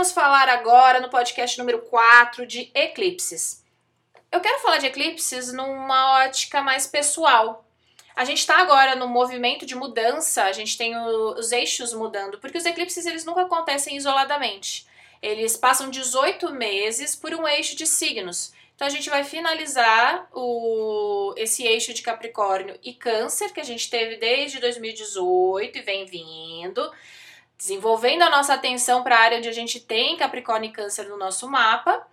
vamos falar agora no podcast número 4 de eclipses. Eu quero falar de eclipses numa ótica mais pessoal. A gente está agora no movimento de mudança, a gente tem os eixos mudando, porque os eclipses eles nunca acontecem isoladamente. Eles passam 18 meses por um eixo de signos. Então a gente vai finalizar o, esse eixo de Capricórnio e Câncer que a gente teve desde 2018 e vem vindo, desenvolvendo a nossa atenção para a área onde a gente tem Capricórnio e Câncer no nosso mapa.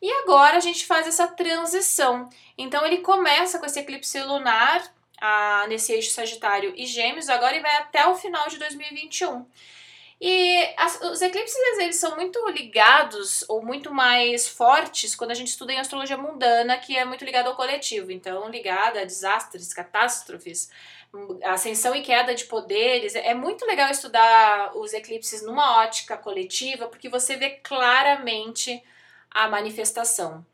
E agora a gente faz essa transição. Então ele começa com esse eclipse lunar nesse eixo Sagitário e Gêmeos agora e vai até o final de 2021. E as, os eclipses eles são muito ligados ou muito mais fortes quando a gente estuda em astrologia mundana, que é muito ligado ao coletivo. Então, ligada a desastres, catástrofes, ascensão e queda de poderes. É muito legal estudar os eclipses numa ótica coletiva, porque você vê claramente a manifestação.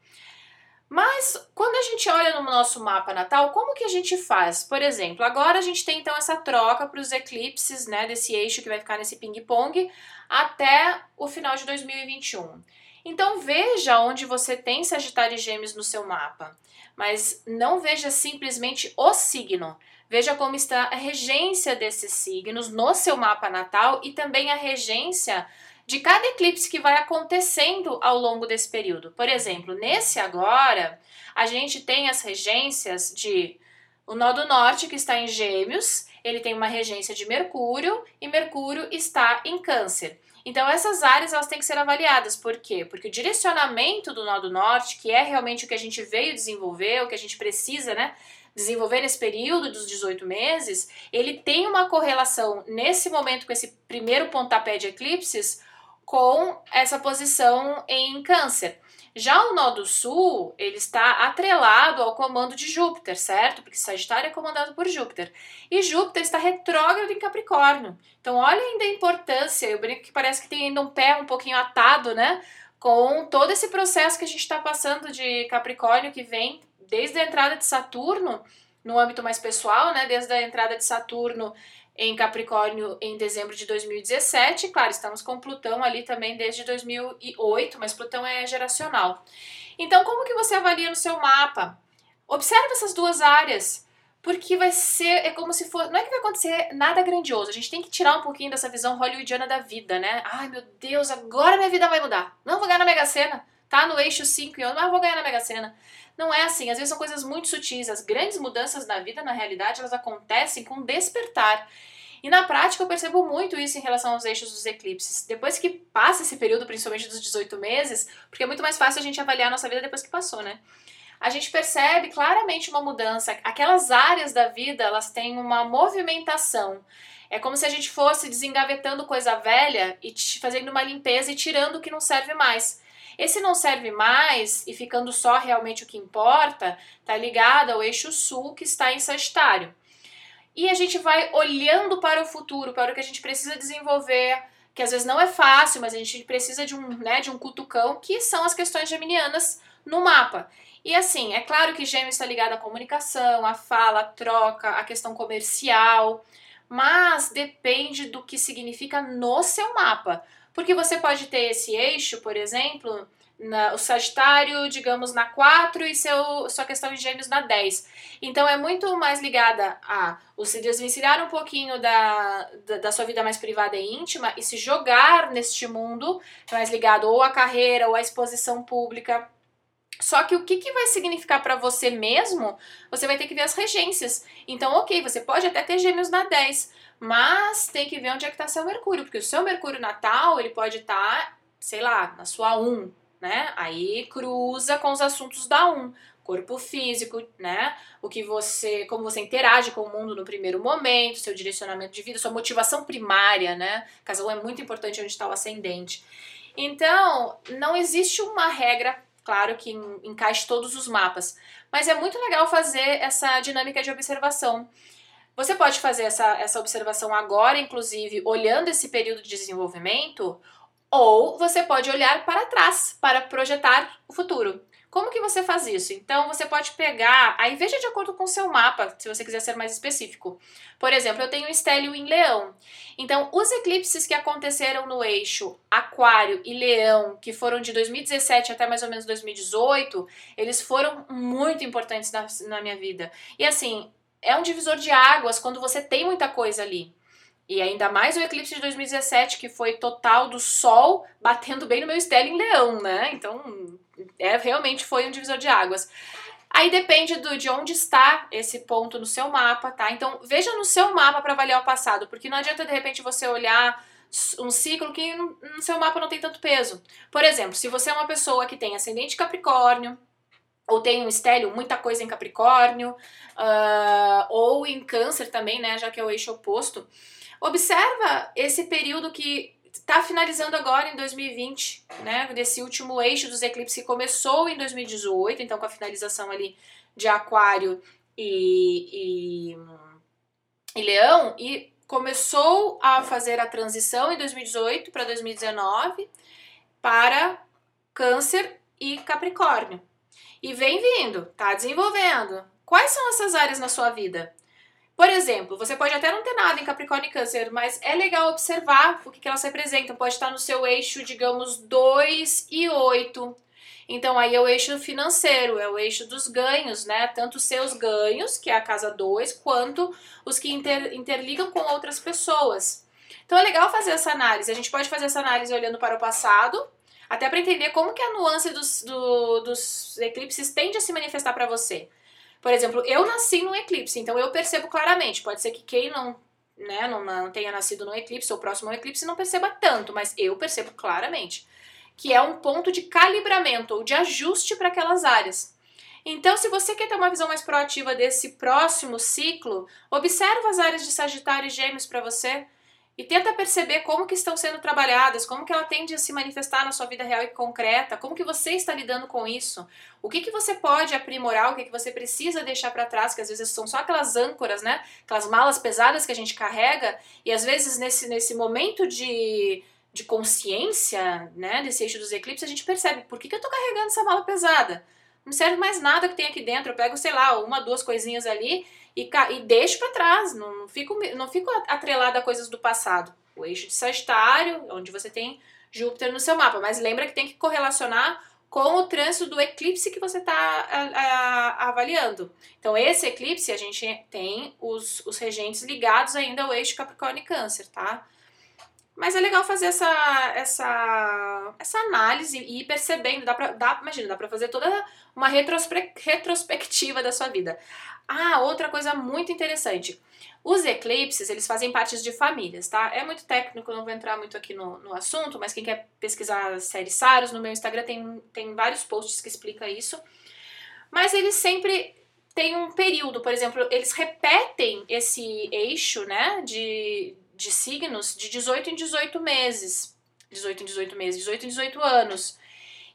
Mas quando a gente olha no nosso mapa natal, como que a gente faz? Por exemplo, agora a gente tem então essa troca para os eclipses, né, desse eixo que vai ficar nesse ping-pong até o final de 2021. Então veja onde você tem Sagitário e Gêmeos no seu mapa, mas não veja simplesmente o signo. Veja como está a regência desses signos no seu mapa natal e também a regência de cada eclipse que vai acontecendo ao longo desse período. Por exemplo, nesse agora, a gente tem as regências de o nó do norte, que está em Gêmeos, ele tem uma regência de Mercúrio e Mercúrio está em Câncer. Então essas áreas elas têm que ser avaliadas. Por quê? Porque o direcionamento do nó do norte, que é realmente o que a gente veio desenvolver, o que a gente precisa, né, desenvolver nesse período dos 18 meses, ele tem uma correlação nesse momento com esse primeiro pontapé de eclipses com essa posição em Câncer. Já o nó do Sul, ele está atrelado ao comando de Júpiter, certo? Porque Sagitário é comandado por Júpiter. E Júpiter está retrógrado em Capricórnio. Então, olha ainda a importância. Eu brinco que parece que tem ainda um pé um pouquinho atado, né? Com todo esse processo que a gente está passando de Capricórnio, que vem desde a entrada de Saturno, no âmbito mais pessoal, né? Desde a entrada de Saturno em Capricórnio em dezembro de 2017. Claro, estamos com Plutão ali também desde 2008, mas Plutão é geracional. Então, como que você avalia no seu mapa? Observe essas duas áreas, porque vai ser, é como se for, não é que vai acontecer nada grandioso, a gente tem que tirar um pouquinho dessa visão hollywoodiana da vida, né? Ai, meu Deus, agora minha vida vai mudar. Não vou ganhar na Mega Sena, tá no eixo 5 e 11, mas vou ganhar na Mega Sena. Não é assim, às vezes são coisas muito sutis. As grandes mudanças na vida, na realidade, elas acontecem com despertar. E na prática eu percebo muito isso em relação aos eixos dos eclipses. Depois que passa esse período, principalmente dos 18 meses, porque é muito mais fácil a gente avaliar a nossa vida depois que passou, né? A gente percebe claramente uma mudança. Aquelas áreas da vida, elas têm uma movimentação. É como se a gente fosse desengavetando coisa velha e fazendo uma limpeza e tirando o que não serve mais. Esse não serve mais e ficando só realmente o que importa, tá ligado ao eixo sul que está em Sagitário. E a gente vai olhando para o futuro, para o que a gente precisa desenvolver, que às vezes não é fácil, mas a gente precisa de um, né, de um cutucão, que são as questões geminianas no mapa. E assim, é claro que Gêmeos está ligado à comunicação, à fala, à troca, à questão comercial, mas depende do que significa no seu mapa. Porque você pode ter esse eixo, por exemplo, na, o Sagitário, digamos, na 4 e seu, sua questão em Gêmeos na 10. Então é muito mais ligada a se desvencilhar um pouquinho da, da, da, sua vida mais privada e íntima e se jogar neste mundo, mais ligado ou à carreira ou à exposição pública. Só que o que, que vai significar para você mesmo, você vai ter que ver as regências. Então, ok, você pode até ter gêmeos na 10, mas tem que ver onde é que está seu Mercúrio, porque o seu Mercúrio natal, ele pode estar, tá, sei lá, na sua 1, né? Aí cruza com os assuntos da 1, corpo físico, né? O que você, como você interage com o mundo no primeiro momento, seu direcionamento de vida, sua motivação primária, né? Casa 1 é muito importante onde está o ascendente. Então, não existe uma regra claro que encaixe todos os mapas, mas é muito legal fazer essa dinâmica de observação. Você pode fazer essa, essa observação agora, inclusive, olhando esse período de desenvolvimento, ou você pode olhar para trás para projetar o futuro. Como que você faz isso? Então você pode pegar, aí veja de acordo com o seu mapa, se você quiser ser mais específico. Por exemplo, eu tenho estélio em Leão. Então, os eclipses que aconteceram no eixo Aquário e Leão, que foram de 2017 até mais ou menos 2018, eles foram muito importantes na, na minha vida. E assim, é um divisor de águas quando você tem muita coisa ali. E ainda mais o eclipse de 2017, que foi total do Sol batendo bem no meu estélio em Leão, né? Então, é, realmente foi um divisor de águas. Aí depende do, de onde está esse ponto no seu mapa, tá? Então, veja no seu mapa para avaliar o passado, porque não adianta de repente você olhar um ciclo que no seu mapa não tem tanto peso. Por exemplo, se você é uma pessoa que tem ascendente Capricórnio, ou tem um estélio, muita coisa em Capricórnio, uh, ou em Câncer também, né? Já que é o eixo oposto Observa esse período que está finalizando agora em 2020, né? Desse último eixo dos eclipses que começou em 2018, então com a finalização ali de Aquário e, e, e Leão, e começou a fazer a transição em 2018 para 2019 para Câncer e Capricórnio. E vem vindo, tá desenvolvendo. Quais são essas áreas na sua vida? Por exemplo, você pode até não ter nada em Capricórnio e Câncer, mas é legal observar o que, que elas representam. Pode estar no seu eixo, digamos, 2 e 8. Então, aí é o eixo financeiro, é o eixo dos ganhos, né? Tanto seus ganhos, que é a casa 2, quanto os que inter, interligam com outras pessoas. Então, é legal fazer essa análise. A gente pode fazer essa análise olhando para o passado, até para entender como que a nuance dos, do, dos eclipses tende a se manifestar para você. Por exemplo, eu nasci num eclipse, então eu percebo claramente. Pode ser que quem não, né, não, não tenha nascido num eclipse ou próximo ao eclipse não perceba tanto, mas eu percebo claramente. Que é um ponto de calibramento ou de ajuste para aquelas áreas. Então, se você quer ter uma visão mais proativa desse próximo ciclo, observa as áreas de Sagitário e Gêmeos para você e tenta perceber como que estão sendo trabalhadas, como que ela tende a se manifestar na sua vida real e concreta, como que você está lidando com isso, o que que você pode aprimorar, o que que você precisa deixar para trás, que às vezes são só aquelas âncoras, né, aquelas malas pesadas que a gente carrega, e às vezes nesse, nesse momento de, de consciência, né, desse eixo dos eclipses, a gente percebe, por que que eu tô carregando essa mala pesada? Não serve mais nada que tem aqui dentro, eu pego, sei lá, uma, duas coisinhas ali e, e deixo para trás, não, não, fico, não fico atrelada a coisas do passado. O eixo de Sagitário, onde você tem Júpiter no seu mapa, mas lembra que tem que correlacionar com o trânsito do eclipse que você está avaliando. Então, esse eclipse, a gente tem os, os regentes ligados ainda ao eixo Capricórnio e Câncer, tá? Mas é legal fazer essa, essa, essa análise e ir percebendo. Dá pra, dá, imagina, dá pra fazer toda uma retrospe retrospectiva da sua vida. Ah, outra coisa muito interessante. Os eclipses, eles fazem parte de famílias, tá? É muito técnico, não vou entrar muito aqui no, no assunto, mas quem quer pesquisar a série Saros, no meu Instagram tem, tem vários posts que explicam isso. Mas eles sempre têm um período, por exemplo, eles repetem esse eixo, né, de, de signos de 18 em 18 meses. 18 em 18 meses, 18 em 18 anos.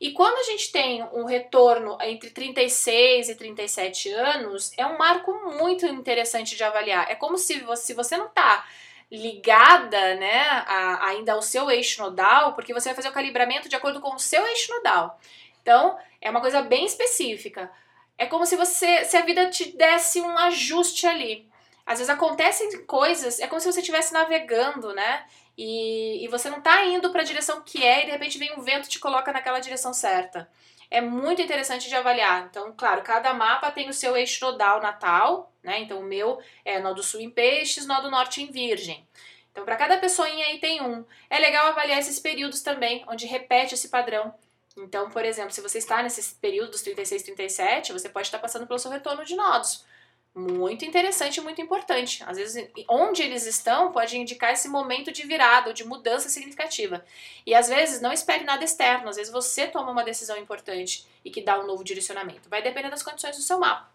E quando a gente tem um retorno entre 36 e 37 anos, é um marco muito interessante de avaliar. É como se você, se você não está ligada né, a, ainda ao seu eixo nodal, porque você vai fazer o calibramento de acordo com o seu eixo nodal. Então, é uma coisa bem específica. É como se você, se a vida te desse um ajuste ali. Às vezes acontecem coisas, é como se você estivesse navegando, né? E, e você não está indo para a direção que é e de repente vem um vento te coloca naquela direção certa. É muito interessante de avaliar. Então, claro, cada mapa tem o seu eixo nodal natal, né? Então, o meu é nó do sul em peixes, nó do norte em virgem. Então, para cada pessoinha aí tem um. É legal avaliar esses períodos também, onde repete esse padrão. Então, por exemplo, se você está nesse período dos 36, 37, você pode estar passando pelo seu retorno de nodos muito interessante e muito importante. Às vezes, onde eles estão pode indicar esse momento de virada ou de mudança significativa. E às vezes, não espere nada externo, às vezes você toma uma decisão importante e que dá um novo direcionamento. Vai depender das condições do seu mapa,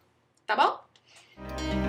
tá bom?